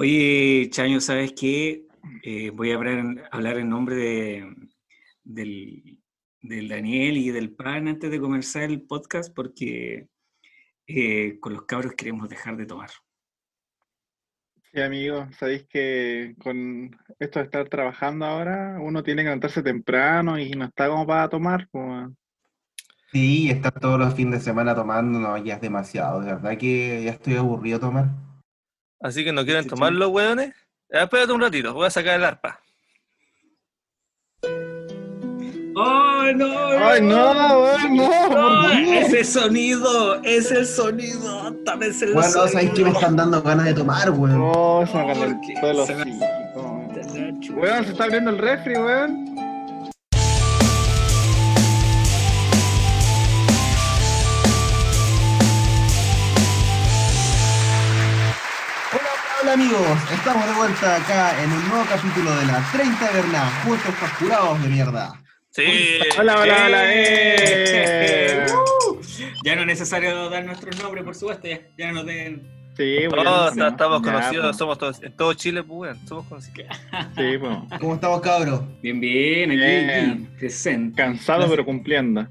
Oye, Chaño, ¿sabes qué? Eh, voy a hablar, hablar en nombre de, del, del Daniel y del Pan antes de comenzar el podcast porque eh, con los cabros queremos dejar de tomar. Sí, amigo, sabéis que con esto de estar trabajando ahora, uno tiene que levantarse temprano y no está como para tomar. pues. Sí, estar todos los fines de semana tomando, no, ya es demasiado. De verdad que ya estoy aburrido de tomar. Así que no quieren tomar los hueones. Ya, espérate un ratito, voy a sacar el arpa. ¡Oh, no! ¡Ay, no, weón, no! ¡No! ¡Ese sonido! ¡Es el sonido! ¡También es el Bueno, ¿sabéis que me están dando ganas de tomar, weón? Oh, se me ¿por calentó qué? el hocico. Weón, se está abriendo el refri, weón. Hola, amigos, estamos de vuelta acá en un nuevo capítulo de la 30 Berna, juntos facturados de mierda. Sí. Hola, hola, hola, eh. Uh, Ya no es necesario dar nuestros nombres, por supuesto, ya, ya no nos den. Sí, weón. No, no, estamos ya, conocidos, pues. somos todos, en todo Chile, pues, somos conocidos. Sí, pues. ¿Cómo estamos, cabros? Bien, bien, aquí, Bien. aquí, presente. Cansado pero cumpliendo.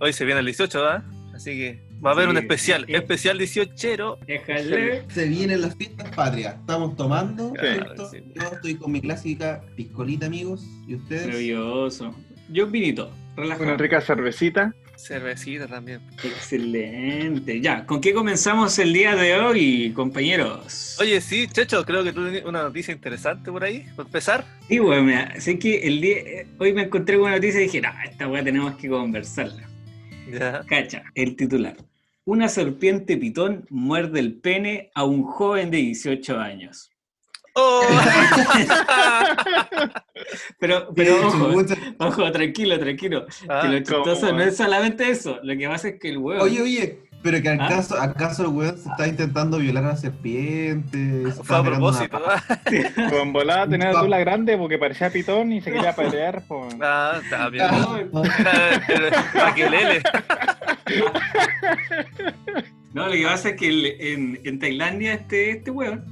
Hoy se viene el 18, ¿verdad? Así que va a haber un especial, sí. especial 18. Déjale. Se vienen las fiestas patrias, estamos tomando. Yo estoy con mi clásica piscolita, amigos, ¿y ustedes? Maravilloso. Yo un vinito, relajado. Una rica cervecita. Cervecita también. Excelente. Ya, ¿con qué comenzamos el día de hoy, compañeros? Oye, sí, Checho, creo que tú tenías una noticia interesante por ahí, por empezar. Sí, weón, mira, sé que el día, eh, hoy me encontré con una noticia y dije, no, esta weá tenemos que conversarla. Ya. Cacha, el titular. Una serpiente pitón muerde el pene a un joven de 18 años. ¡Oh! Pero, pero ojo, ojo, tranquilo, tranquilo. Ah, que lo chistoso no es solamente eso. Lo que pasa es que el huevo. Oye, oye, pero que ¿Ah? acaso, acaso el weón se está intentando violar a una serpiente. se está Fue a propósito, ¿ah? Con volada tenía la tula grande porque parecía pitón y se quería pelear. pues. Ah, está bien. Ah, Maquilele. No, lo que pasa es que el- en, en Tailandia este, este weón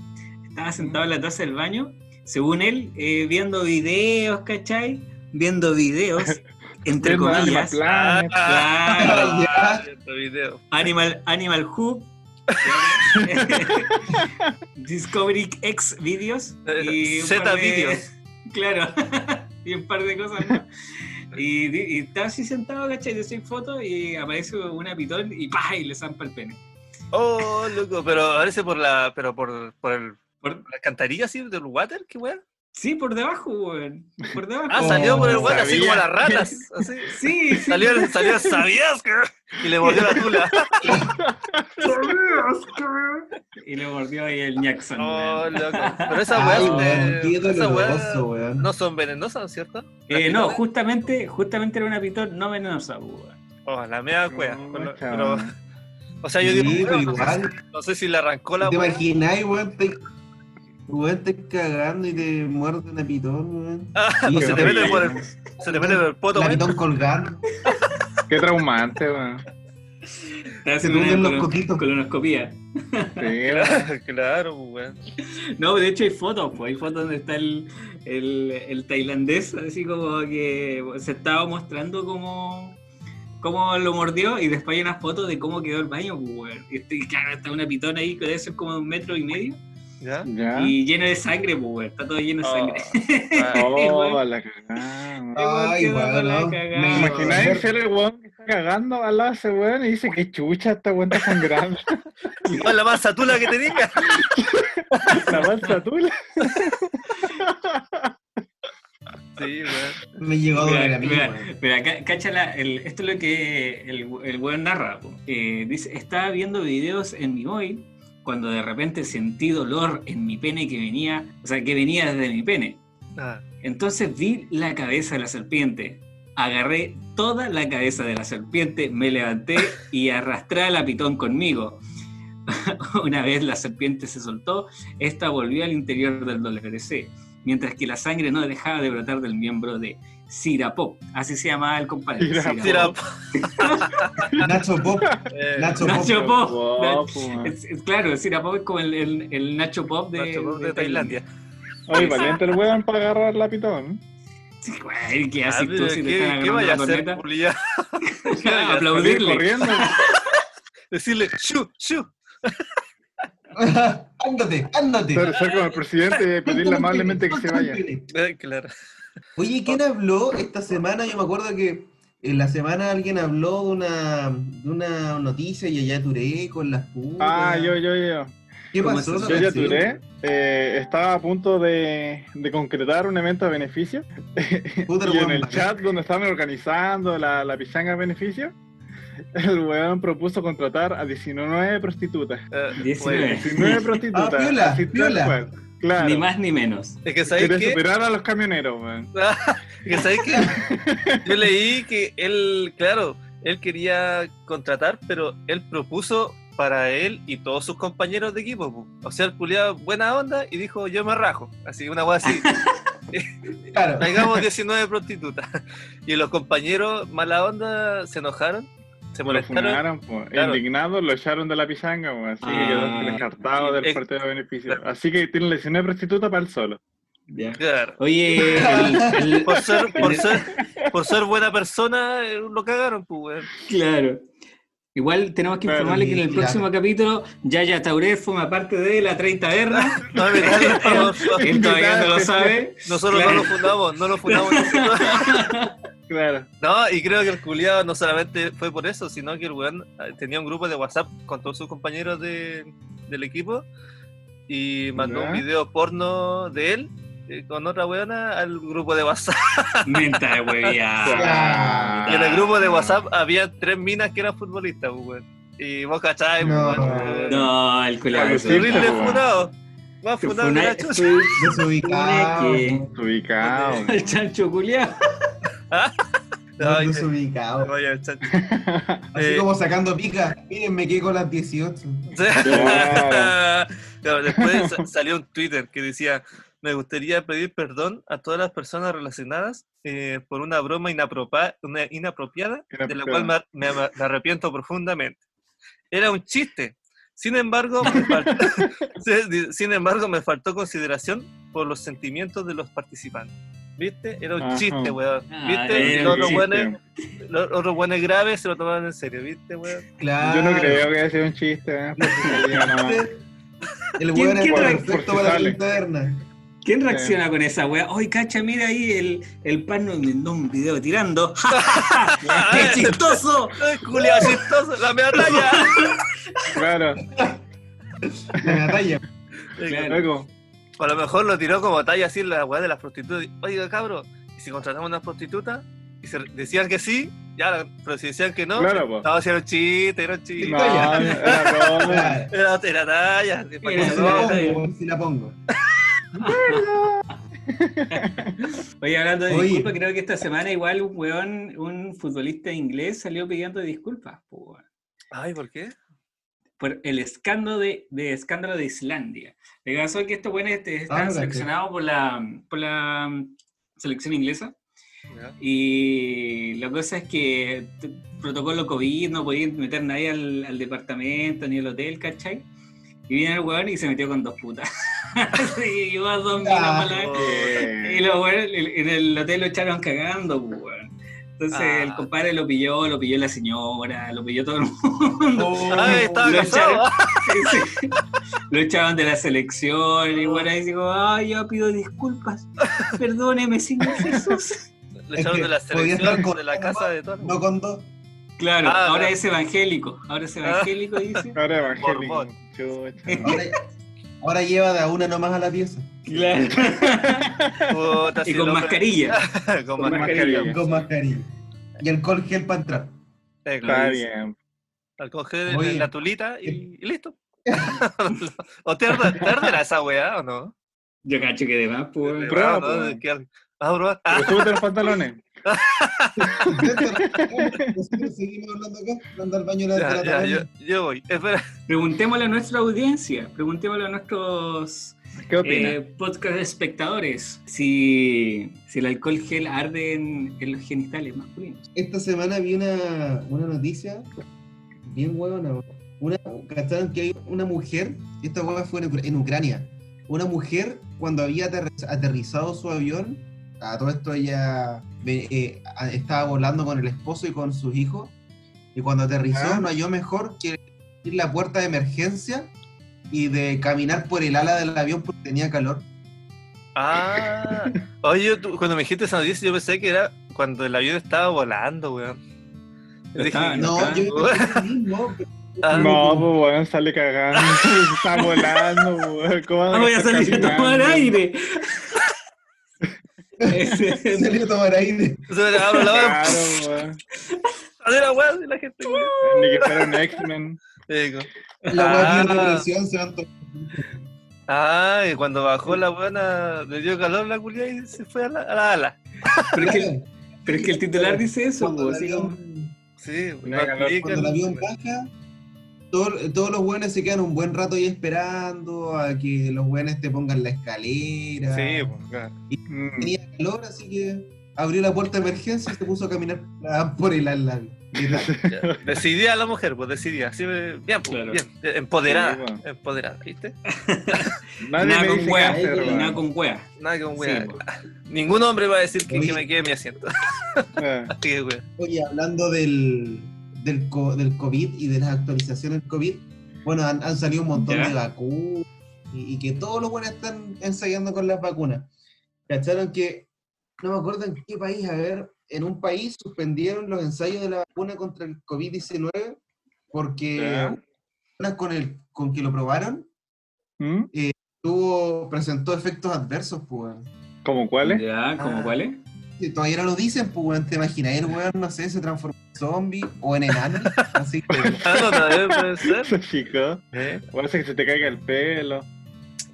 estaba sentado en la taza del baño, según él, eh, viendo videos, ¿cachai? Viendo videos, entre Viendo Animal comillas. Planet. Claro. Este video. Animal, Animal Hub. Discovery X videos. Y un Z de- videos. Claro. y un par de cosas más. Y, y estaba así sentado, ¿cachai? De seis fotos y aparece una pitón y ¡pah! y le zampa el pene. Oh, loco, pero parece por la, pero por, por el, Por- la alcantarilla así del water, qué weón. Sí, por debajo, weón. Por debajo. Ah, salió por el Oh, water así como las ratas. Así. Sí, sí. Salió, salió, sabías que. Y le mordió la tula. Y le mordió ahí el Jackson. Oh, weón. loco. Pero esas weas, weón, doloroso, weas weón. no son venenosas, ¿cierto? Eh, no, justamente, justamente era una pitón no venenosa, weón. Oh, la media cueva. No, pero, o sea, yo Sí, digo, pero weón, no, sé, no sé si le arrancó la ¿Te wea. imaginas, weón? Te, weón, te cagando y te muerde una pitón, weón. Ah, Sí, pues se te mete por el, se te mete por el poto, La weón. pitón colgando. Qué traumante, weón. Te Se hacen una los colo- coquitos. colonoscopía. Sí. Claro, weón. No, de hecho hay fotos, pues hay fotos donde está el, el, el tailandés, así como que se estaba mostrando cómo, cómo lo mordió y después hay unas fotos de cómo quedó el baño, pues, weón. Y claro, está una pitona ahí que debe ser como de un metro y medio ¿Ya? Ya. y lleno de sangre, pues. Está todo lleno de sangre. Oh, la cagada. Ay, la no. Me. Imagináis ser el weón que está cagando al lado de ese weón y dice que chucha esta weón está sangrando. Oh, la masa tula que tenía. La panza tula. Sí, weón. Me llegó a doler Mira, a mí, mira, weón. mira, ca- cáchala, el- esto es lo que el, el weón narra. po. Eh, dice, estaba viendo videos en mi móvil cuando de repente sentí dolor en mi pene que venía, o sea, que venía desde mi pene. Ah, Entonces vi la cabeza de la serpiente. Agarré toda la cabeza de la serpiente, me levanté y arrastré a la pitón conmigo. Una vez la serpiente se soltó, esta volvió al interior del WC. mientras que la sangre no dejaba de brotar del miembro de Sirapop. Así se llamaba el compadre. Sirapop. Sirapop. Nacho Pop. Eh, Nacho Pop. Nacho Pop. Man. Es- es- claro, Sirapop es como el, el- el Nacho Pop de, Nacho Pop de de Tailandia. Oye, valiente el weón para agarrar la pitón. Sí, güey, ¿Qué Ah, haces tú pero si te ¿Qué, están ¿qué agarrando vaya a hacer? Ah, Aplaudirle. corriendo. Decirle, shu, shu. Ándate, ándate. Ser, ser como el presidente y pedirle amablemente que se vaya. Eh, claro. Oye, ¿quién habló esta semana? Yo me acuerdo que en la semana alguien habló de una, de una noticia y allá Touré con las putas. Ah, yo, yo, yo. ¿Qué ¿Cómo pasó? Yo ya? Touré eh, estaba a punto de, de concretar un evento a beneficio. Puta, y en el chat donde estaban organizando la, la pichanga a beneficio, el weón propuso contratar a 19 prostitutas. Eh, 19. bueno, 19 prostitutas. Ah, piola. cual. Claro. Ni más ni menos. es que sabéis Quiere que, superar a los camioneros, weón. que sabéis que yo leí que él, claro, él quería contratar, pero él propuso para él y todos sus compañeros de equipo. O sea, el culiado buena onda y dijo, yo me rajo. Así, una cosa así. Claro. Traigamos 19 prostitutas. Y los compañeros mala onda se enojaron, se Lo molestaron. funaron, pues. Claro. Indignados, lo echaron de la pichanga, pues. Así que Ah. quedó descartado del partido de beneficio. claro. Así que tiene 19 prostitutas para él solo. Ya. Claro. Oye, el- el- Por ser, por ser, por ser buena persona, eh, lo cagaron, pues, weón. claro. Igual tenemos que informarle que en el claro. próximo capítulo Yaya Tauret forma parte de la 30 Verna. No, Él todavía no lo sabe. Nosotros Claro. no lo fundamos, no lo fundamos. Claro. No, y creo que el culiado no solamente fue por eso, sino que el weón eh, tenía un grupo de WhatsApp con todos sus compañeros de, del equipo y mandó Ya. un video porno de él eh, con otra weona al grupo de WhatsApp. Menta de huevía. Y en el grupo de WhatsApp había tres minas que eran futbolistas, pues, weón. Y vos cacháis, No. pues, weón. No, el culiado. Pues. Más funado que la chucha. Desubicado. que- Ubicado. El chancho culiado. Ay, Desubicado. Así Eh, como sacando pica. Miren, me quedé con las 18. Claro. Claro, después sa- salió un Twitter que decía, me gustaría pedir perdón a todas las personas relacionadas eh, por una broma una inapropiada, de la cual me, me- me arrepiento profundamente. Era un chiste. Sin embargo, me faltó, sin embargo, me faltó consideración por los sentimientos de los participantes. ¿Viste? Era un Ajá. chiste, weón. Ah, ¿Viste? los otros buenos, los otros buenos graves se lo tomaron en serio, ¿viste, weón? Claro. Yo no creo que haya sido un chiste, ¿eh? El ¿Quién- weón es quién por- perfecto por si para la sale. linterna. ¿Quién reacciona con esa wea? Ay, cacha, mira ahí el, el pan mandó un video tirando. ¡Qué chistoso! ¡Ay, culiao chistoso! ¡La medalla! Claro. La batalla. Claro. A lo mejor lo tiró como talla así en la weá de las prostitutas. Oiga, cabro, ¿y si contratamos una prostituta? Y se decían que sí, ya, pero si decían que no, Claro, no, era un chiste, era un chiste. No, era. Claro. Era, era talla. Era Si no- pongo, weón, si la pongo. Oye, hablando de Oye. disculpas, creo que esta semana igual un weón, un futbolista inglés salió pidiendo disculpas Ay, ¿por qué? Por el escándalo de, de escándalo de Islandia. Que pasó es que estos buenos este, están Ah, seleccionados por la, por la mm, selección inglesa Ya. y la cosa es que protocolo COVID no podían meter nadie al, al departamento ni al hotel, ¿cachai? Y viene el weón y se metió con dos putas. y llevó a dos minas Ah. y los weones en el hotel lo echaron cagando, pues, weón. Entonces Ah. el compadre lo pilló, lo pilló la señora, lo pilló todo el mundo. Oh, Ay, estaba lo casado. Sí, sí. Lo echaban de la selección y bueno, ahí digo, ay, yo pido disculpas, perdóneme, Señor Jesús. Le echaron que de la selección, con- de la casa de todo. No con dos. Claro, Ah, ahora claro. es evangélico, ahora es evangélico, dice. Ahora evangélico. Chucha. Ahora, ahora lleva de a una nomás a la pieza. Claro. Puta, Y si con mascarilla. con Con mascarilla. mascarilla. Con mascarilla. Y alcohol gel para entrar. Eh, Está bien. Alcohol gel en la tulita y, y listo. ¿O te arde- te arderá esa weá o no? Yo cacho que de más, pues. Prueba, ¿no? pues. ¿Qué- ¿Vas a probar? Ah, los pantalones. Nosotros seguimos hablando acá, hablando al baño la, ya, la ya, yo, yo voy. Espera. Preguntémosle a nuestra audiencia, preguntémosle a nuestros. Eh, podcast espectadores, si, si el alcohol gel arde en, en los genitales masculinos. Esta semana vi una, una noticia bien huevona. Una, ¿cacharon que hay una mujer? Esta hueva fue en, en Ucrania. Una mujer, cuando había aterri- aterrizado su avión, a todo esto ella eh, estaba volando con el esposo y con sus hijos. Y cuando aterrizó, Ah. no halló mejor que abrir la puerta de emergencia y de caminar por el ala del avión porque tenía calor. Ah, oye, tú- cuando me dijiste esa noticia, yo pensé que era cuando el avión estaba volando, weón. Dije, Estaba- No, yo mismo, Ah, No, pues weón, sale cagando. Está volando, weón. ¿Cómo van Ah, voy a salir a tomar aire. Salió a tomar aire. se abro la hora, Claro, weón. sale la weón y la gente. Ni que fuera un X-Men. Digo, La weá tiene Ah. presión, se van Ah, y cuando bajó la buena, le dio calor la culia y se fue a la, a la ala. pero, es que, pero es que el titular dice eso, Cuando así como- avión- Sí, Una calor aplican. cuando el avión baja, todo- todos los buenos se quedan un buen rato ahí esperando a que los buenos te pongan la escalera. Sí, pues, claro. Mm. Calor, así que abrió la puerta de emergencia y se puso a caminar por el ala. Ya. Decidía la mujer, pues decidía. Así, eh, bien, pues, Claro. bien. Empoderada. Sí, bueno. Empoderada, ¿viste? Nadie Nada con wea, hacer, nada weón. con wea. Nada con Sí, wea. Ningún hombre va a decir que, que me quede en mi asiento. Eh, Así que, wea. Oye, hablando del, del, co- del COVID y de las actualizaciones del COVID, bueno, han, han salido un montón Ya. de vacunas y, y que todos los buenos están ensayando con las vacunas. ¿Cacharon que, no me acuerdo en qué país, a ver, en un país suspendieron los ensayos de la vacuna contra el COVID-19 porque unas con, el, con que lo probaron ¿Mm? tuvo, presentó efectos adversos, pues. ¿Cómo cuáles? Ya, ¿cómo Ah. cuáles? Todavía no lo dicen, pues, weón. ¿Te imaginas? El weón, no sé, se transformó en zombie o en enano. Así que, Ah, no, también puede ser. Se chico. ¿Eh? Ser que se te caiga el pelo.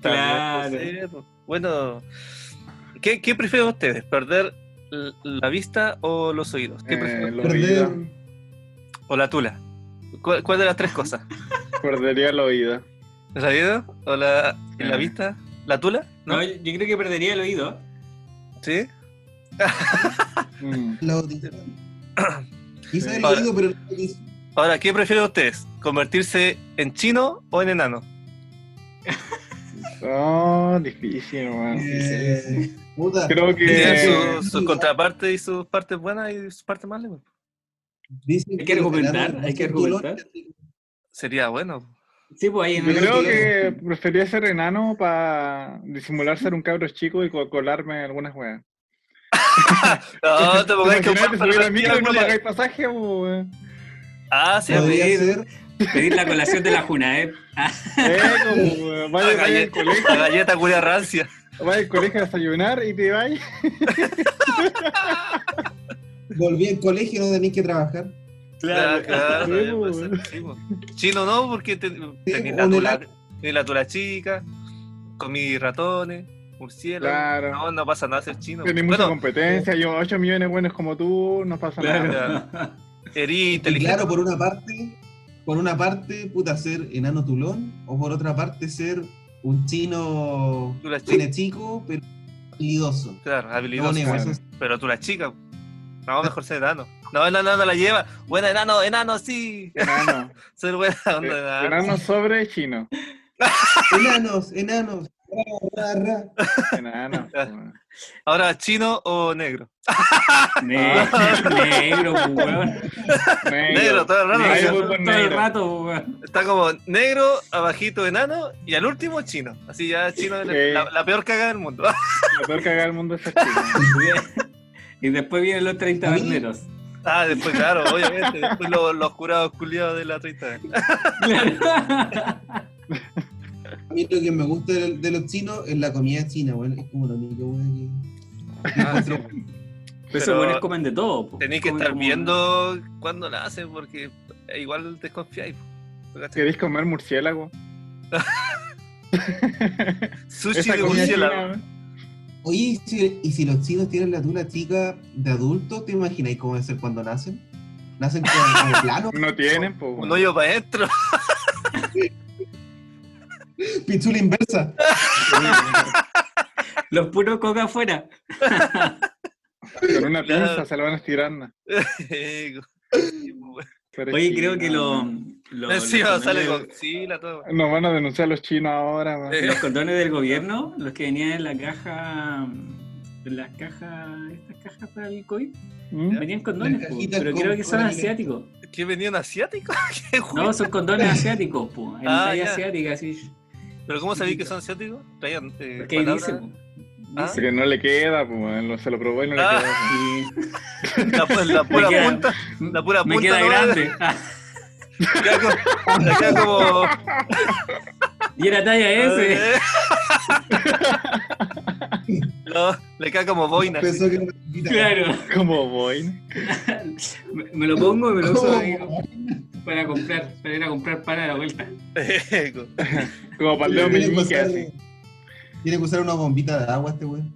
Claro. Puede ser, pues. Bueno, ¿qué, qué prefieren ustedes? ¿Perder la vista o los oídos? ¿Qué Eh, prefieren? lo perder. ¿O la tula? ¿Cuál, cuál de las tres cosas? Perdería el oído. ¿El oído? ¿O la, Eh. vista? ¿La tula? ¿No? No, yo creo que perdería el oído. ¿Sí? Mm. la audición. Quizá el Ahora- oído, pero. Ahora, ¿qué prefieren ustedes? ¿Convertirse en chino o en enano? Oh, difícil, weón. Eh, puta. Creo que. sus sus contrapartes y sus partes buenas y sus partes malas. pues. Dicen Hay que argumentar, hay que argumentar. Sería bueno. Sí, pues ahí en Yo el creo que- prefería ser enano para disimular ser un cabro chico y co- colarme algunas weas. No, te pongas que subir al micro y no pagáis pasaje, weón. Ah, sí, Podría pedir- ser. pedir la colación de la Junaep. Ah, Eh, como, weón, vaya, la galleta, colegio, la galleta culia rancia. Vaya al colegio a desayunar y te vais. Volví al colegio y no tenéis que trabajar. Claro, claro, Sí, también puede pues. sí, pues. Chino no, porque te, tenés la tula, tenés la tula chica, comí ratones, murciélagos. Claro. No, no pasa nada ser chino. Tenés mucha Bueno, competencia, yo 8 millones buenos como tú, no pasa nada. claro. erí Y inteligente. claro, por una parte, por una parte, puta, ser enano tulón, o por otra parte, ser un chino tiene chico, pero habilidoso. Claro, habilidoso. Pero tú la chica. No, mejor ser enano. No, no, no, no la lleva. Buena enano, enano, sí. Enano. Ser buena onda, Eh, enano. Enano sobre chino. Enanos, enanos. Enano. Ahora, chino o negro. Ne- Negro, weón. Negro, todo el rato. Ahí Negro, todo el negro. rato, weón. Está como negro, abajito enano y al último chino. Así ya chino es la, peor cagada del mundo. La peor cagada del mundo es chino. Y después vienen los 30 A mí- banderos. Ah, después, claro, obviamente. Después los, los curados culiados de la 30. A mí lo que me gusta de, de los chinos es la comida china, weón. Es como lo único, weón. Ah, sí. Pero esos buenos comen de todo. po. Tenéis que Comen estar como- viendo cuándo la hacen porque igual desconfiáis. ¿Queréis comer murciélago? Sushi Esa de comida murciélago. china. Oye, ¿y si, y si los chinos tienen la tula chica de adulto, ¿te imagináis cómo debe ser cuando nacen? ¿Nacen como, como plano? No tienen, pues. Un hoyo para adentro. Pichula inversa. Los puros coca afuera. Con una pinza se lo van estirando. Pero Oye, sí, creo que lo, lo- Encima los, sale condones, con Sila, todo. Nos van a denunciar los chinos ahora, man. Los condones del gobierno, los que venían en la caja, en las cajas, estas cajas para el COVID, ¿Mm? venían condones, po, pero con- creo que son asiáticos. ¿Qué venían asiáticos? ¿Qué No, son condones asiáticos, po, en Ah, talla asiática, así. ¿Pero cómo sabéis que son asiáticos? Traían eh, dice, po. Ah. Dice. Porque no le queda, pues, se lo probó y no le Ah. queda. Y La, pu- la pura queda- punta. La pura me punta queda no grande. Ah, queda como. queda como- y era talla S. No, le queda como boina. Pensó que. Claro. Como voy. Me, me lo pongo y me lo uso ahí para comprar, para ir a comprar pan a la vuelta. Como para el meñique, así. Tiene que usar una bombita de agua este weón.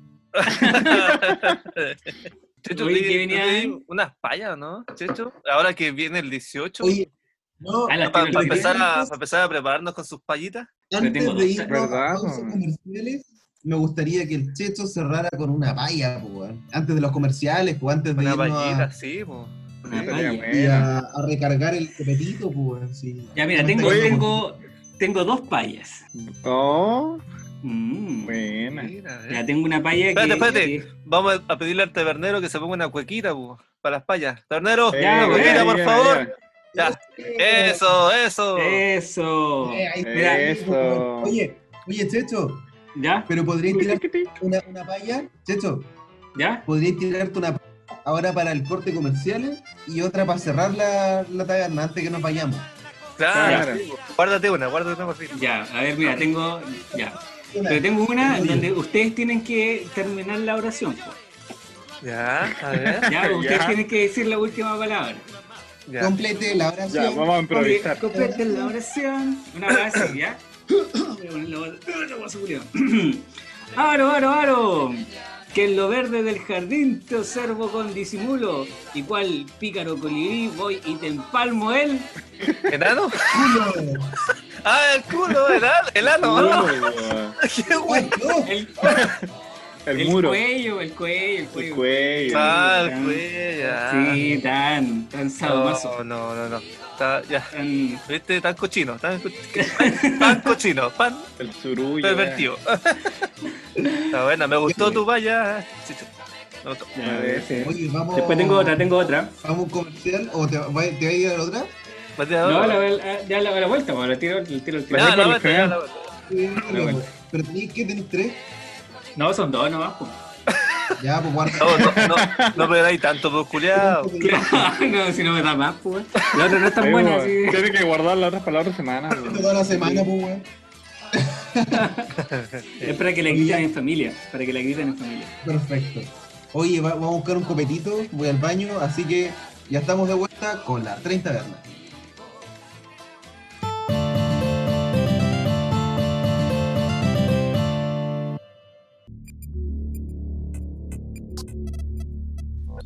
Checho, Oye, ¿qué venía unas payas, ¿no? Checho, ahora que viene el 18. Oye, no, Ah, para, al empezar a, pa' empezar a prepararnos con sus payitas. antes de ¿verdad, a los comerciales, me gustaría que el Checho cerrara con una paya, po, weón. Antes de los comerciales, pues antes de Una irnos payita, a, sí, po. Una Sí. y a, a recargar el copetito, pues. Sí. Ya, mira, tengo, tengo, tengo dos payas. Oh, Mm. buena. Ya tengo una palla Espérate, que. espérate. que- Vamos a pedirle al tabernero que se ponga una cuequita, po, para las payas. Tabernero, Ya, cuequita, ya, por ya, favor. ya. Ya. Eso, eso. Eso. Eh, ahí está. Mira, Eso. Oye, oye, Checho, ¿Ya? pero podrías tirar una, una paya, Checho, ¿Ya? podrías tirarte una ahora para el corte comerciales y otra para cerrar la, la taberna antes que nos vayamos. Claro. Claro. Guárdate una, guárdate una por fin. Ya, a ver, mira, tengo. Ya. Una. Pero tengo una Oye. donde ustedes tienen que terminar la oración. Ya, a ver. Ya, ustedes Ya. tienen que decir la última palabra. Ya. Complete la oración. Ya, vamos a improvisar. Completen la oración. Una Aro, aro, aro. Que en lo verde del jardín te observo con disimulo. Y cual pícaro colibrí voy y te empalmo él. ¿Enano? Culo. Ah, el culo, el ano, el ano, ¿no? Qué güey. Ay, no. El, El el muro. cuello, el cuello, el cuello. El cuello. Ah, el cuello. Sí, tan, tan sadomaso. No, no, no, no. Está, ya. Tan, ¿Viste? Tan cochino, tan, cochino, pan El surullo. pervertido. Está buena, me gustó tu valla. Ya. Oye, vamos. Después tengo otra, tengo otra. ¿Vamos a un comercial o te, va- te va a ir a la otra? No, la, la- ya la, la vuelta, pues, la tiro, el tiro, el tiro. La vuelta, ya, la vuelta. Pero tenéis que tener tres. No, son dos nomás, pues. Ya, pues guarda. No, no, no, no pegáis tanto, pues, culiao. no, si no me da más, pues. La otra no es tan Sí, buena. Tiene que guardar las otras palabras semana. Toda la semana, pues, weón. Es para que la griten en familia. Para que la griten en familia. Perfecto. Oye, va- vamos a buscar un copetito, voy al baño, así que ya estamos de vuelta con la 30 vernas.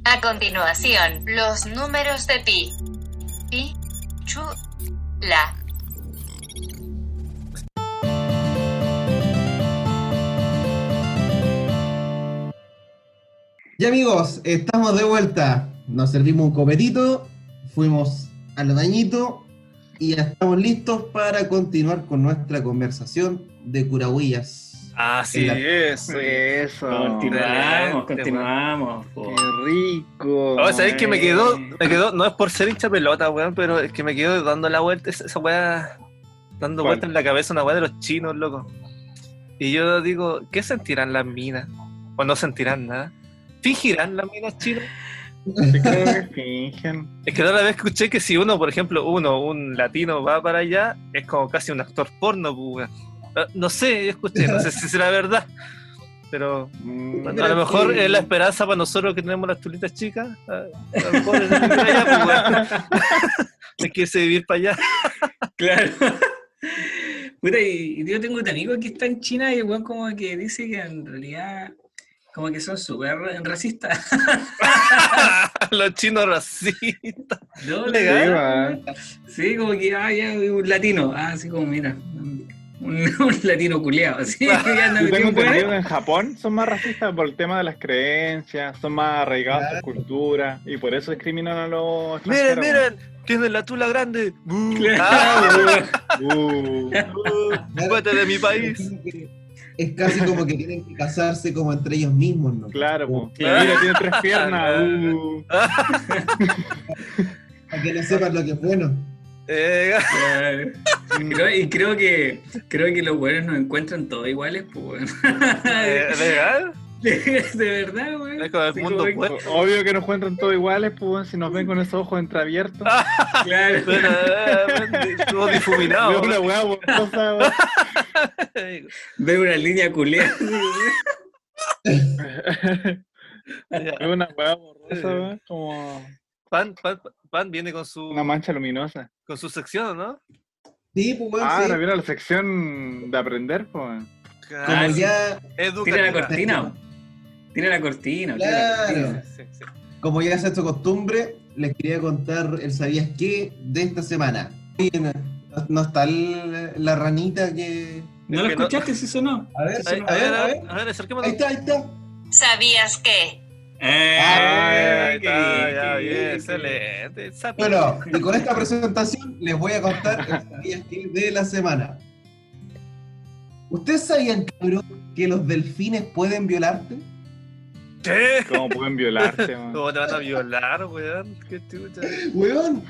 A continuación, los números de pi. Pi, chu, la. Ya amigos, estamos de vuelta. Nos servimos un copetito, fuimos al bañito y ya estamos listos para continuar con nuestra conversación de curahuillas. Así En la- es. Eso. Continuamos, continuamos. Qué rico. Oh, ¿sabéis que me quedó, me quedó, no es por ser hincha pelota, weón, pero es que me quedó dando la vuelta, esa, esa weá, dando ¿Cuál? vuelta en la cabeza una weá de los chinos, loco. Y yo digo, ¿qué sentirán las minas? O no sentirán nada. ¿Fingirán las minas chinas? Yo creo que fingen. Es que la otra vez escuché que si uno, por ejemplo, uno, un latino va para allá, es como casi un actor porno, pues, weón. Eh, No sé, yo escuché, no sé si será verdad. Pero Mm, a lo mejor es la esperanza para nosotros que tenemos las tulitas chicas. A, lo mejor es allá. Hay que irse vivir para allá. Claro. Puta, y, yo tengo un amigo que está en China y el weón como que dice que en realidad como que son súper racistas. Los chinos racistas. No, Legal. Sí, como que, ah, ya, un latino. Ah, así como, mira. Un, un latino Yo tengo en hueá. entendido que en Japón son más racistas por el tema de las creencias, son más arraigados a su cultura y por eso discriminan a los Miren, miren, tienen la tula grande. Claro. ¡Ah! ¡Vete de mi país! Es casi como que tienen que casarse como entre ellos mismos, ¿no? claro. Claro. Mira, tiene tres piernas. Uh. Para que no sepan lo que es bueno. Eh, y creo que creo que los buenos nos encuentran todos iguales, pues eh, ¿Legal? de, de verdad, weón. Es como el Así mundo como que- pues. Obvio que nos encuentran todos iguales, pues si nos ven con esos ojos entreabiertos. Claro. Bueno, eh, Estuvo difuminado. Veo una weá borrosa, weón. Ve una línea culeada. Ya. Veo una weá borrosa, weón, como Pan, pan, pan viene con su, una mancha luminosa. con su sección, ¿no? Sí, pues bueno, Ah, sí. viene la sección de aprender, pues. Como ya, Tira la cortina. Tira la cortina. tira la Claro. cortina. Sí, sí. como ya se ha hecho costumbre, les quería contar el sabías qué de esta semana. No, no está el- la ranita que. ¿No Es lo que no- escuchaste? Si sonó. A ver, Ahí- a ver, a ver. a ver, acerquémonos. Ahí está, ahí está. ¿Sabías que? Eh, Ahí qué está, ya, qué bien, excelente. Bueno, y con esta presentación les voy a contar el de la semana. ¿Ustedes sabían, cabrón, que los delfines pueden violarte? ¿Qué? ¿Cómo pueden violarte, weón? ¿Cómo te van a violar, weón? ¿Qué chucha? Weón.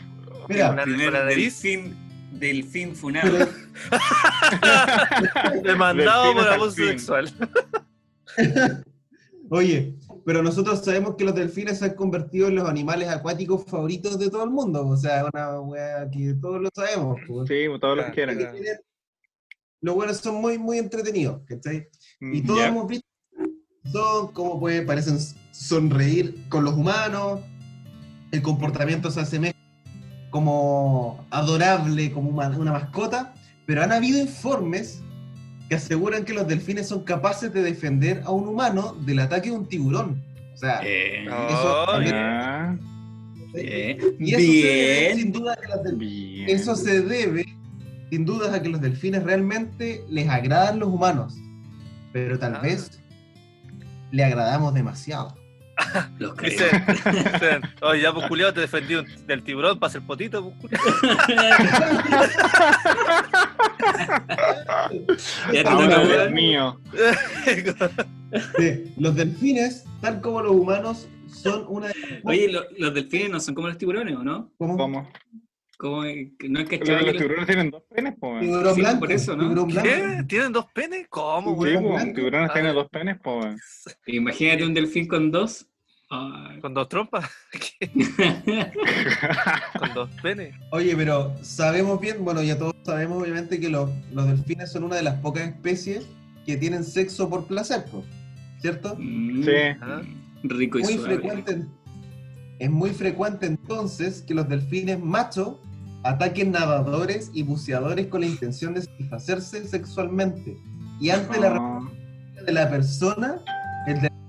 Mira, Una- Primer delfín, delfín funado. Demandado por abuso sexual. Oye, pero nosotros sabemos que los delfines se han convertido en los animales acuáticos favoritos de todo el mundo. O sea, una wea que todos lo sabemos. pues. Sí, todos los Claro, quieren. Tienen- Los buenos son muy, muy entretenidos, ¿cachai? Y Mm, todos ya. hemos visto son como pueden, parecen sonreír con los humanos, el comportamiento se asemeja como adorable, como una, una mascota, pero han habido informes que aseguran que los delfines son capaces de defender a un humano del ataque de un tiburón. O sea, Eh, Eso Oh, también- Ah, bien. y eso se debe, sin duda, a que los del- bien. eso se debe, sin duda, a que los delfines realmente les agradan los humanos, pero tal Ah. vez le agradamos demasiado. Los creo. Dicen, dicen, oye, ya pues culiado te defendí un- del tiburón para hacer potito, pues Ahora, toca, Dios mío. Sí, los delfines, tal como los humanos, son una de las Oye, lo- los delfines no son como los tiburones, ¿o no? ¿Cómo? ¿Cómo? Como que no es que Los, los tiburones tienen dos penes, pues. Tiburón Sí, blanco. por eso, ¿no? tiburón blanco. ¿Qué? ¿Tienen dos penes? ¿Cómo, Sí, pues, tiburones tienen dos penes, pues. Imagínate un delfín con dos. ¿Con dos trompas? ¿Con dos penes? Oye, pero sabemos bien, bueno, ya todos sabemos obviamente que los, los delfines son una de las pocas especies que tienen sexo por placer, ¿cierto? Mm, Sí. Ajá. Rico y Muy suave. frecuente, es muy frecuente entonces que los delfines machos ataquen nadadores y buceadores con la intención de satisfacerse sexualmente. Y ante la Ah, respuesta de la persona, el delfín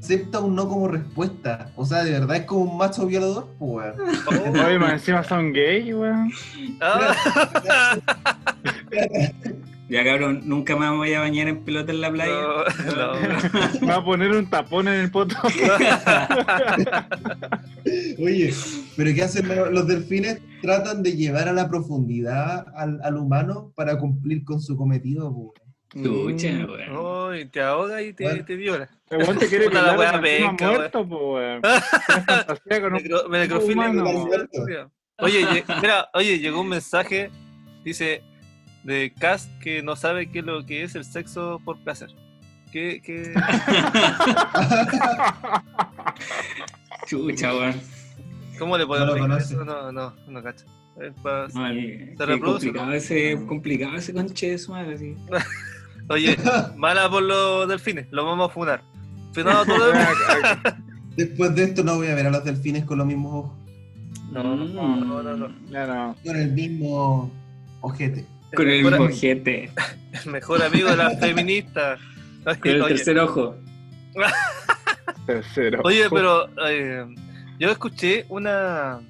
acepta un no como respuesta. O sea, de verdad es como un macho violador, pues, weón. Oh, Oye, más encima son gay, weón. Ya cabrón, nunca más me voy a bañar en pelota en la playa. no, no. Me va a poner un tapón en el poto. Oye, pero ¿qué hacen lo- los delfines? Tratan de llevar a la profundidad al, al humano para cumplir con su cometido. po. Chucha, Mm. weón. Oh, y te ahoga y te, Bueno. te viola. El weón te quiere Puta la encima penca, weón. muerto, pues, weón. Necro- me necrofilia. humano. Oye, mira, oye, llegó un mensaje, dice, de Cass que no sabe qué es lo que es el sexo por placer. ¿Qué, qué? Chucha, weón. ¿Cómo le podemos No eso? No, no, no cacho. Es pa- Ay, qué reproduce, complicado ¿no? ese, complicado ese conche de su madre, sí. Oye, mala por los delfines, los vamos a funar. Funado todo mundo. Después de esto no voy a ver a los delfines con los mismos ojos, No, no, no, no, no. No. con el mismo ojete. Con el mismo ojete. el mejor amigo de las feministas. Con el Oye, tercer ojo. Tercero. Oye, pero eh, yo escuché una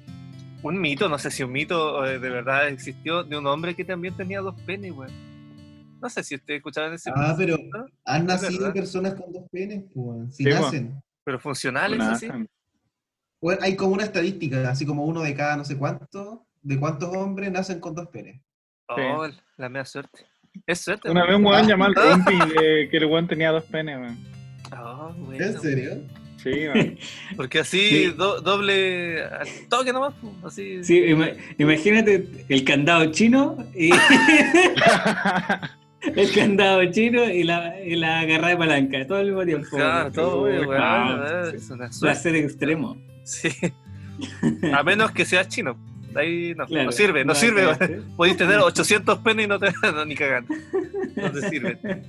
un mito, no sé si un mito eh, de verdad existió, de un hombre que también tenía dos penes, güey. No sé si ustedes escuchaban ese Ah, pero ¿no? han nacido verdad. personas con dos penes, pues. Si Sí, nacen. Pero funcionales, así. Bueno, hay como una estadística, así como uno de cada no sé cuánto, de cuántos hombres nacen con dos penes. Oh, la mea suerte. Es suerte. Una vez un weón llamó al Rumpi de que el weón tenía dos penes, weón. Oh, bueno. ¿En serio? Sí, weón. Porque así Sí. do- doble al toque nomás, pues, así. Sí, ima- imagínate el candado chino y el candado chino y la, y la garra de palanca, todo al mismo tiempo. Claro, todo, ah, es una suerte. Placer extremo. Sí. A menos que seas chino. Ahí no, Claro. no sirve, no sirve. Podéis tener 800 penes y no te no, ni cagando. No te sirven. pero,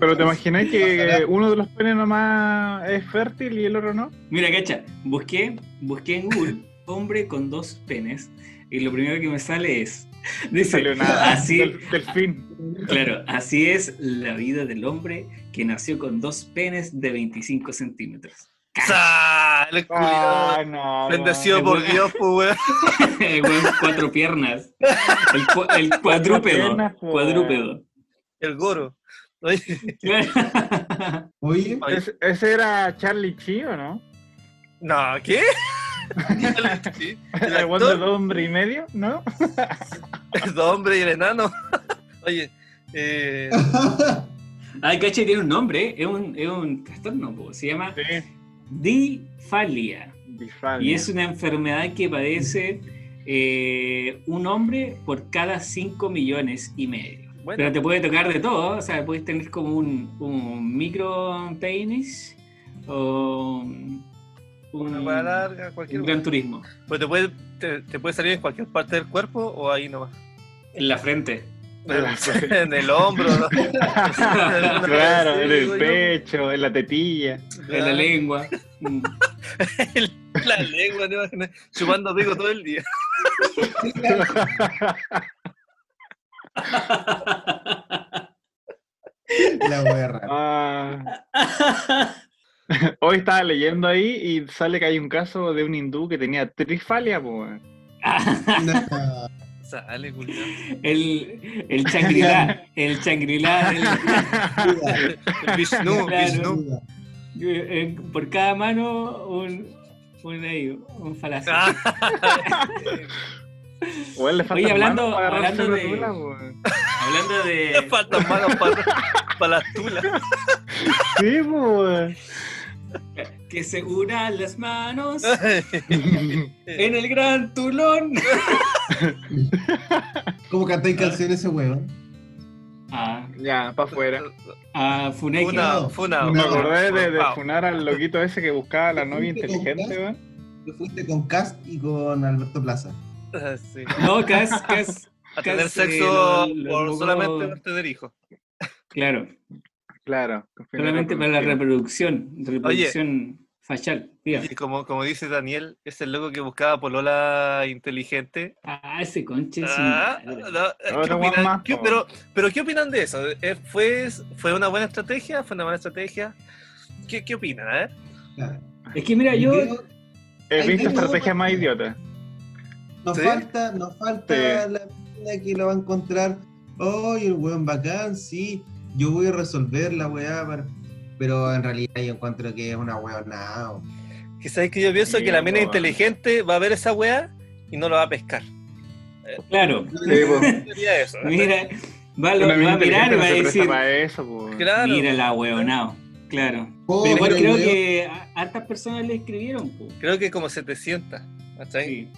pero te imaginas que uno de los penes nomás es fértil y el otro no. Mira, cacha, busqué, busqué en Google hombre con dos penes y lo primero que me sale es, dice, Salió nada. así, Del, del fin. claro, así es la vida del hombre que nació con dos penes de 25 centímetros. ¡Sale, Ah, no. Bendecido por Dios, pues, weón. El weón, cuatro piernas. El, cua- el cuadrúpedo. piernas, po. Cuadrúpedo. El goro. Oye, Oye, Es- ese era Charlie Chi, ¿o no? No, ¿qué? Sí, El El de dos hombres y medio, ¿no? el hombre y el enano. Oye, eh, Ay, cacha, tiene un nombre, es un, es un trastorno, po, se llama Sí. difalia. Y es una enfermedad que padece eh, un hombre por cada 5 millones y medio. bueno, Pero te puede tocar de todo, o sea, puedes tener como un, un micro penis o un, una hueá larga, cualquier un gran turismo Pues te puede, te, te puede salir en cualquier parte del cuerpo o ahí nomás. en la frente. en el hombro, ¿no? Claro, en el yo. pecho, en la tetilla. En la lengua. Mm. La lengua, ¿te imaginas? Chupando pico todo el día. la rara. Ah. Hoy estaba leyendo ahí y sale que hay un caso de un hindú que tenía trifalia, pues. No. Sale, el, el changrilá, el changrilá, el- El Vishnu, Claro. Vishnu. eh, por cada mano un, un, ahí, un falacio. Ah, O él le falta Oye, hablando- hablando la de- tula. Hablando le de, faltan manos para, para las tulas. Sí, pues. Que se unan las manos en el gran tulón. ¿Cómo cantáis canciones ese weón? Ah, ya, para afuera. a Funeki. Funa, funa. Me acordé de, funar al loquito ese que buscaba a la novia inteligente, weón. Tú fuiste con Cast y con Alberto Plaza. Ah, Sí. No, Cas, Cas, A tener sexo lo- lo por logró- solamente por tener hijos. claro, Claro. solamente para la reproducción, reproducción facial. Diga. Y como, como dice Daniel, es el loco que buscaba polola inteligente. Ah, ese conche Ah, no, ¿qué Otro opinan? guan más, ¿Qué- po. pero, pero ¿qué opinan de eso? Eh, ¿Fue, ¿Fue una buena estrategia? ¿Fue una mala estrategia? ¿Qué, qué opinan? Es que mira, yo, He visto estrategias más idiotas. Nos ¿Sí? falta, nos falta Sí. la mina que lo va a encontrar. ¡Ay, el weón bacán! Sí, yo voy a resolver la weá. para-". Pero en realidad yo encuentro que es una weonada. Que sabéis que yo pienso Sí, que la mina inteligente va a ver esa weá y no lo va a pescar. claro, Sí. Sería eso. mira, va, lo- va a mirar y va a decir, eso, pues. Claro. mira la huevonao. Claro. Oh, Pero igual creo weón- que a- hartas personas le escribieron. po. Creo que como 700. ¿cachai? Sí.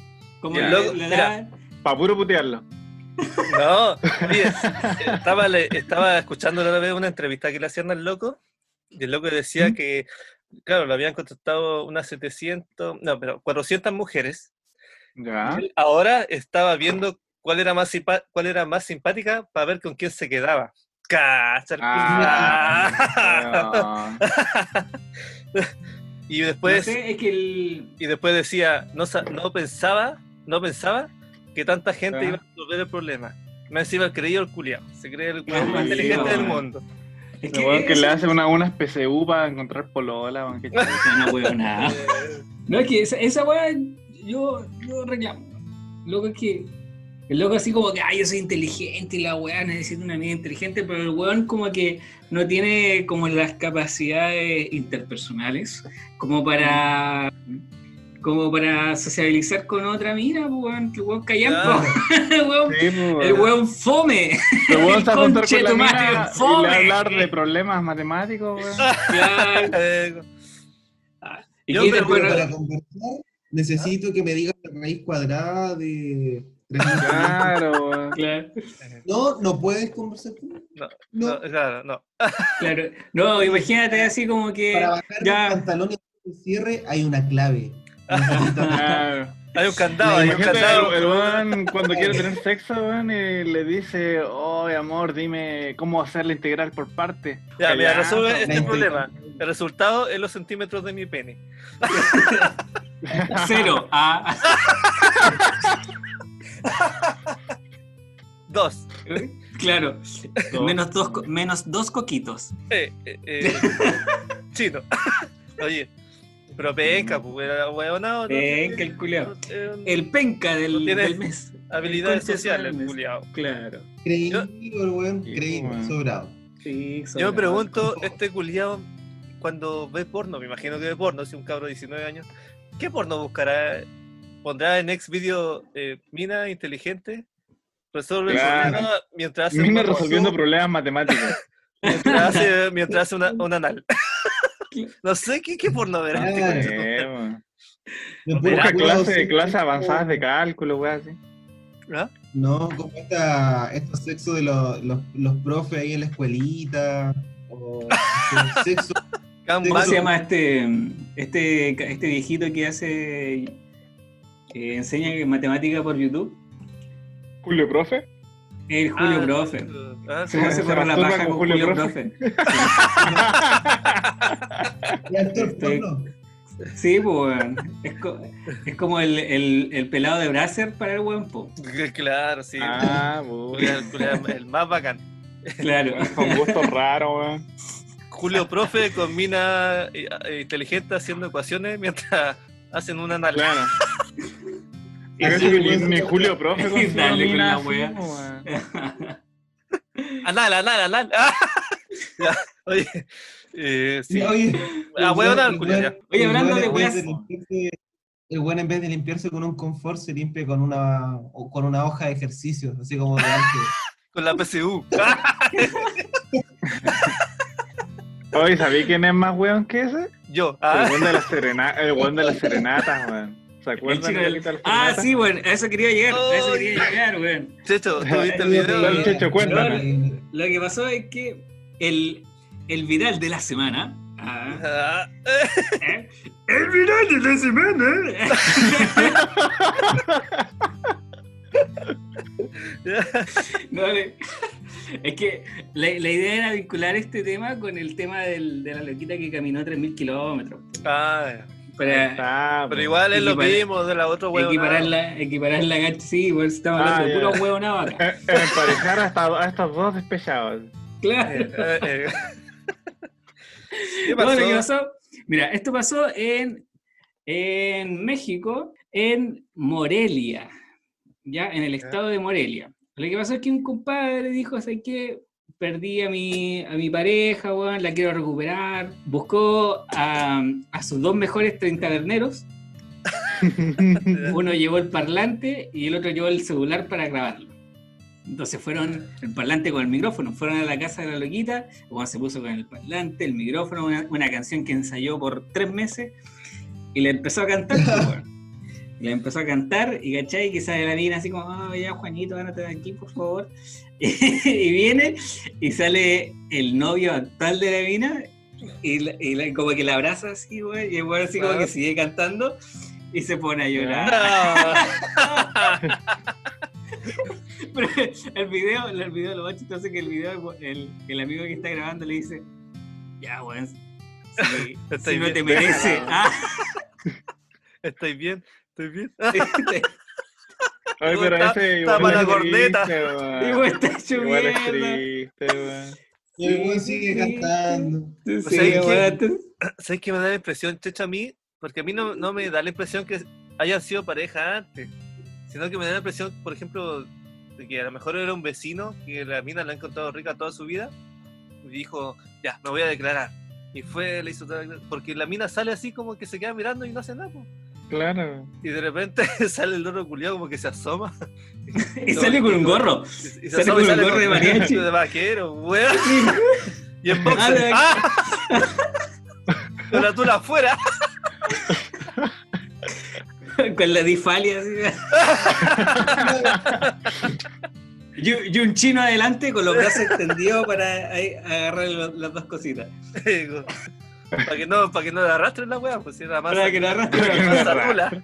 Como Ya. da- Para puro putearlo. No, oye, estaba, estaba escuchando la otra vez una entrevista que le hacían al loco, y el loco decía ¿Mm? que, claro, lo habían contactado unas 700, no, pero 400 mujeres. Ya. Él ahora estaba viendo cuál era más, cuál era más simpática para ver con quién se quedaba. ¡Cacha! el Ah, y después no sé, es que el, y después decía, no, no pensaba, no pensaba que tanta gente Ah. iba a resolver el problema. Me encima creía el culiao, se cree el Ah, weón más sí, inteligente del weón. mundo. es el weón que eso- le hace una, unas PCU para encontrar polola, weón, qué chulo. No, huevonao. Eh, No, es que esa, esa weá yo, yo reclamo. Lo que es que El loco así como que, ay, yo soy inteligente y la weá necesita una amiga inteligente, pero el weón como que no tiene como las capacidades interpersonales como para como para sociabilizar con otra mina, pues, weón, que weón callampo. el weón, Sí, pues, el weón fome. El weón está a juntar con la mina y fome. a hablar de problemas matemáticos, weón. Claro. Eh, ¿Y Yo Pero para conversar, necesito que me digas la raíz cuadrada de 3.000. Claro, weón. Claro, No, no puedes conversar tú. No, No. no, claro, no. claro. No, imagínate así como que. Para bajar ya. el pantalón y el cierre hay una clave. Hay un candado, hay un Imagínate candado. el weón cuando quiere tener sexo, weón, y le dice, oh, amor, dime cómo hacer la integral por parte. Ya, mira, resuelve este problema. El resultado es los centímetros de mi pene. Cero. Ah, Dos. claro. No. Menos, dos, menos dos coquitos. Eh, eh, eh, chino. Oye, pero penca, pues, era huevonao, ¿no? Penca el culiao. El penca del, del mes. Habilidades el sociales, mes. culiao. Claro. Creíble, el weón, weón. sobrado. Sí, Yo me pregunto, este culiao, cuando ve porno, me imagino que ve porno, si un cabro de 19 años, ¿qué porno buscará? ¿Pondrá en Next Video eh, mina inteligente? Resuelve Claro. el problema mientras hace, Mina resolviendo problemas matemáticos. mientras hace, mientras hace una, un anal. no sé qué, qué porno verá este Eh, puedo clases hacer- clases avanzadas de cálculo, weón, así. ¿Ah? No, como esta, estos sexos de los, los, los profes ahí en la escuelita. O este sexo. ¿Cómo se llama este, este, este viejito que hace, que enseña matemática por YouTube? Julio, profe. El Julio Ah, Profe. ah, ¿Cómo se se forra la paja con Julio Julio, Profe. Profe? Y actor Estoy- porno. Sí, pues, es, co- es como el, el, el pelado de Brasser para el buen po. Claro, sí. Ah, culiao, el más bacán. Claro. Con gustos raros, weón. Julio Profe combina eh, eh, inteligente haciendo ecuaciones mientras hacen una anal. Claro. Weón, ni Julio, profe, con su Dale con la wea. Anal, anal, anal. Oye, eh, sí. Oye, Ah, al culiao, ya. Oye, hablando de en vez weas- El weón en vez de limpiarse con un confort se limpia con una, o con una hoja de ejercicios, así como de antes. Con la PSU. Oye, ¿sabí quién es más weón que ese? Yo. El Ah, el weón de las serenatas, weón. ¿Se El acuerdan del- Ah, sí, bueno, a eso quería llegar, a eso quería llegar, weón. Checho, ¿tú viste el video? Checho, cuéntame. Lo que pasó es que el, el viral de la semana. ah, Ah, ¿eh? El viral de la semana. No, es que la, la idea era vincular este tema con el tema del- de la loquita que caminó 3.000 kilómetros. ah, ya. Para Está, pero po. igual es lo mismo de la otra huevona. equiparar la, equiparar la gacha. Sí, pues estamos Ah, hablando de ya. puro huevo acá. Eh, eh, Emparejar a, esta- a estos dos despechados. Claro. Eh. ¿Qué que pasó- Mira, esto pasó en, en México, en Morelia, ya en el estado de Morelia. Lo que pasó es que un compadre dijo, ¿sabes qué? Perdí a mi, a mi pareja, weón, la quiero recuperar. Buscó a, a sus dos mejores treintaverneros. Uno llevó el parlante y el otro llevó el celular para grabarlo. Entonces fueron el parlante con el micrófono, fueron a la casa de la loquita, Juan se puso con el parlante, el micrófono, una, una canción que ensayó por tres meses y le empezó a cantar. Le empezó a cantar y cachai que sale la mina así como, "Ah, ya Juanito, gánate de aquí, por favor. y viene y sale el novio actual de la mina y, la- y la- como que la abraza así, güey, y el güey así como que sigue cantando y se pone a llorar. Pero el video, el video lo más chistoso que el video, el, el amigo que está grabando le dice, ya, weón, si, si no te merece, ah, ¿Estoy bien? ¿Estoy bien? Oye, pero Está- ese está igual para es la corneta. triste, güey, está hecho Igual es triste, el weón sigue Sí. cantando. Sí, weón, tú- ¿Sabes qué me da la impresión, Checho, a mí? Porque a mí no, no me da la impresión que hayan sido pareja antes. sino que me da la impresión, por ejemplo, de que a lo mejor era un vecino que la mina la ha encontrado rica toda su vida y dijo, ya, me voy a declarar. Y fue, le hizo toda la- porque la mina sale así como que se queda mirando y no hace nada. po. Claro. Y de repente sale el loro culiado como que se asoma. Y sale con un gorro. Y, y Sale asoma con y un gorro de mariachi. de vaquero, weón. Y en Ah, boxer. de- ¡Ah! Con la tula afuera. con la difalia así. y, y un chino adelante con los brazos extendidos para ahí agarrar lo- las dos cositas. Para que no, para que no le arrastren la weá, pues si era más. Para que no arrastre. más tula.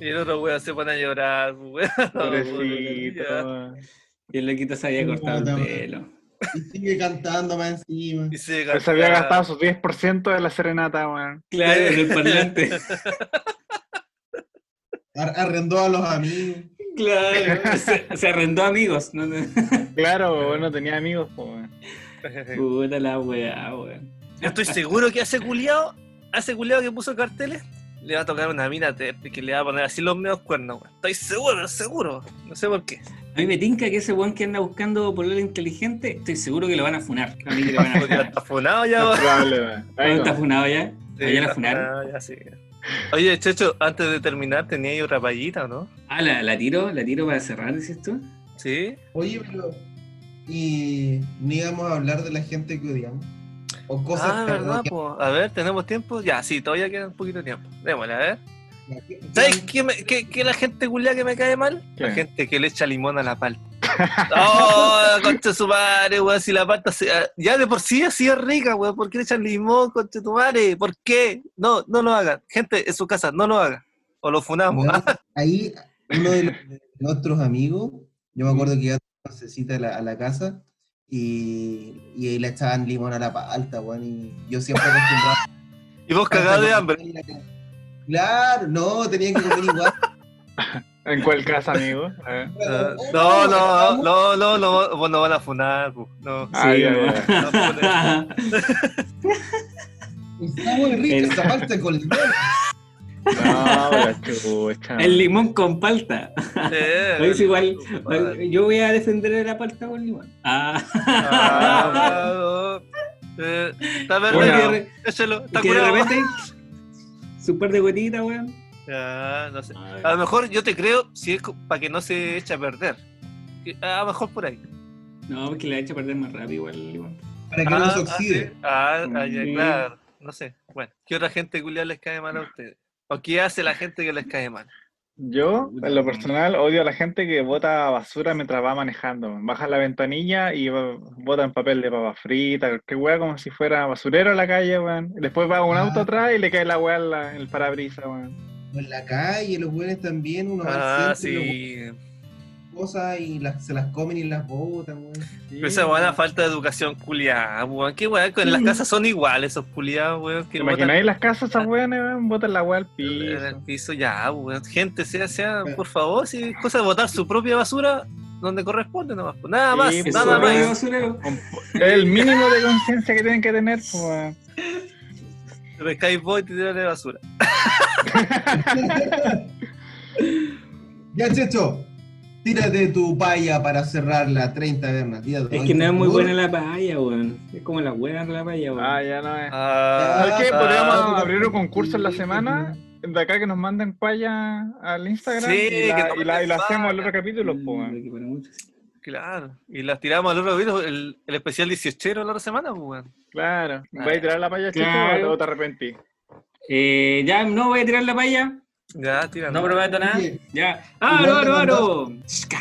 Y el otro weón se pone a llorar, weón. Pobrecito. Y el loquito se había cortado el pelo. Y sigue cantando más encima. Y se había gastado su 10% de la serenata, weón. Claro, en el parlante. Ar- Arrendó a los amigos. Claro. Se, se arrendó amigos. ¿no? Claro, weón, no tenía amigos, weón. Puta la weá, weón. Yo estoy seguro que a ese culiao, a ese culiao que puso carteles, le va a tocar una mina que le va a poner así los medios cuernos. Estoy seguro, seguro. No sé por qué. A mí me tinca que ese weón que anda buscando pololo inteligente, estoy seguro que lo van a funar. A mí que lo van a funar. está funado ya, weón. Probable, weón. Ahí ¿Dónde está funado ya? Sí, ¿Allá la funaron? funado, ya, sí. Oye, Checho, antes de terminar, tenía ahí otra payita, ¿o no? Ah, ¿la, la tiro, la tiro para cerrar, dices tú. Sí. Oye, pero. ¿Y no íbamos a hablar de la gente que odiamos? O cosas ah, que ¿verdad? po? A ver, ¿tenemos tiempo? Ya, sí, todavía queda un poquito de tiempo. Démosle, a ver. ¿Qué- ¿Sabes qué, me- qué- qué la gente culia que me cae mal? La gente que le echa limón a la palta. ¡Oh, concha su madre, weón! Si la palta se- ah, ya de por sí así es rica, weón. ¿Por qué le echan limón, concha tu madre? ¿Por qué? No, no lo hagan. Gente en su casa, no lo hagan. O lo funamos. Bueno, ahí uno de, los- de nuestros amigos, yo me acuerdo que iba a cita a la, a la casa y, y ahí le echaban limón a la palta, weón, y yo siempre acostumbrado y vos cagado de hambre. Claro, no, tenían que comer igual. ¿En cuál casa, amigo? Ah, No, no, no, no, no, vos no van a funar, pu. no. Ah, Sí, ya. No. Está muy rica esa palta con limón. No, la chucha. El limón con palta. Eh, es igual, yo voy a defender la palta con limón. Ah. Ah, eh, está Bueno. verde, échalo, está que de repente, su par de gotitas, weón. Ya, no sé. A lo mejor yo te creo si es para que no se eche a perder. A lo mejor por ahí. No, porque le ha hecho perder más rápido igual el limón. Para que no se oxide. sí. Ah, ah, ya, Sí. claro. No sé. Bueno, ¿qué otra gente culiar les cae mal a ustedes? ¿O qué hace la gente que les cae mal? Yo, en lo personal, odio a la gente que bota basura mientras va manejando. Baja la ventanilla y va- botan papel de papa frita, qué weá, como si fuera basurero en la calle, weón. Después va un Ah. auto atrás y le cae la weá en, en el parabrisas, weón. En la calle, los buenos también, uno Ah, va al centro y sí. los cosas y las, se las comen y las botan, weón. Pero esa buena falta de educación culiada, weón. Qué weón, en las casas son iguales esos culiados, weón. ¿Te Que botan imagináis las casas esas weones, weón? Botan la weá al en el piso. piso, ya, weón. Gente, sea, sea, por favor, si es cosa de botar su propia basura donde corresponde, nomás. pues, Nada más, Sí, pues, nada más. el mínimo de conciencia que tienen que tener, pues, weón. Te pescáis vos y te tiras de basura. Ya, Checho, tírate tu paya para cerrar la 30 vernas. Tírate, Es que no es muy buena favor. la paella, weón. Es como la buena la paella, weón. Ah, ya no es. Ah, ¿Sabes qué? ah, Podríamos ah, abrir un concurso en la semana de acá que nos manden paya al Instagram Sí, y, la, y, la- y manden la hacemos paya. otro capítulo, pues, Mm, weón. Claro. Y las tiramos al otro video, el, el especial 18 la otra semana, weón. Claro. Ah, ¿Vais a tirar la paya, chico, claro. o te arrepentís? Eh, ya no voy a tirar la paella. Ya, tira. No prometo nada. Oye, Ya. ¡Ah, no, te no, no!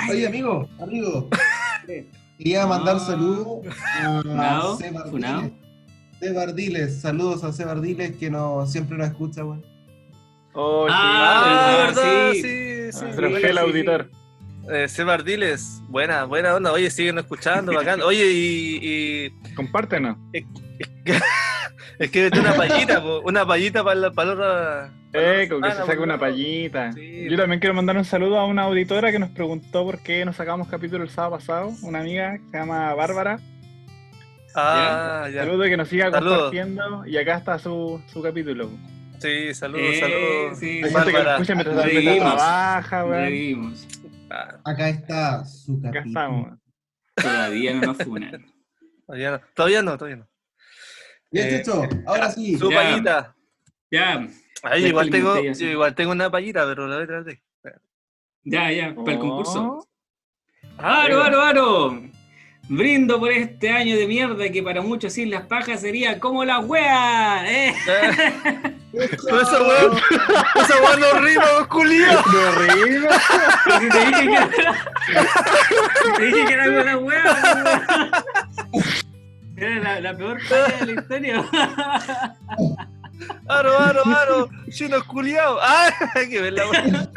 Oye, amigo, amigo. Quería mandar saludos a. Ardiles. Seba Ardiles, saludos a Seba Ardiles que no, siempre nos escucha, weón. Oh, Ah, sí. verdad, sí. sí, sí. Ah, sí, auditor. Eh, Seba Ardiles, buena, buena onda. Oye, siguen escuchando, bacán. Oye, y, y Compártenos. es que una payita, po, una payita para la, para la otra. para Eh, con que se saque una payita. Sí. Yo también quiero mandar un saludo a una auditora que nos preguntó por qué no sacamos capítulo el sábado pasado. Una amiga que se llama Bárbara. Ah, ya. Saludo que nos siga Saludos. compartiendo. Y acá está su, su capítulo. Sí, saludos, Eh, saludos. sí, Hay gente que Bárbara. escucha mientras trabaja, weón. Ah, Acá está su Acá capítulo. estamos. Todavía no nos funan. todavía no, todavía no, todavía no. Bien, Eh, Checho, ahora sí. Su Ya. payita. Ya, Ya igual tengo, yo igual tengo una payita, pero la voy a traer ya, ya, para el Oh. concurso. Ah, ¡Aro, aro, aro! Brindo por este año de mierda que para muchos Islas Pajas sería como la wea. ¿eh? Pero esa weón, esa weón no rima, culiao. De rima. Pero si te dije que era, te dije que era como la wea. Era la, la peor falla de la historia. Aro, aro, aro, chino culiao. Ah, hay que ver la weón.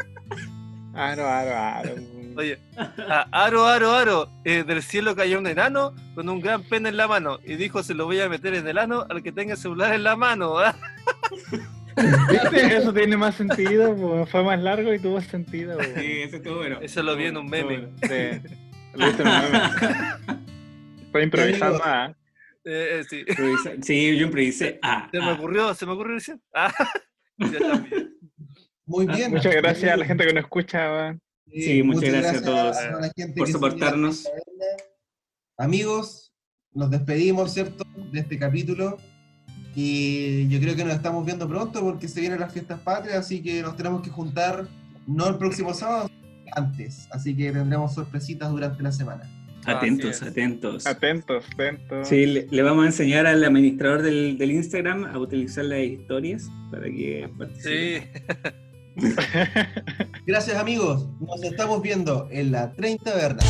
Aro, aro, aro. Oye, ah, aro, aro, aro, eh, del cielo cayó un enano con un gran pene en la mano y dijo se lo voy a meter en el ano al que tenga el celular en la mano. ah. ¿Viste? Eso tiene más sentido, po. fue más largo y tuvo sentido. po. Sí, ese estuvo bueno. Eso lo vi en un meme. Sí. Lo viste en un meme. Fue improvisando, ah. Eh, eh, sí. Sí, yo improvisé. Ah, Se me ah. ocurrió, se me ocurrió recién. Ah. Muy bien. Muchas gracias a la gente que nos escucha. Sí, muchas gracias a todos a la gente por soportarnos. Amigos, nos despedimos, ¿cierto? De este capítulo. Y yo creo que nos estamos viendo pronto porque se vienen las fiestas patrias, así que nos tenemos que juntar no el próximo sábado, antes. Así que tendremos sorpresitas durante la semana. Atentos, Así es. atentos. Atentos, atentos. Sí, le, le vamos a enseñar al administrador del, del Instagram a utilizar las historias para que participe. Sí. Gracias amigos, nos estamos viendo en la 30 Taberna.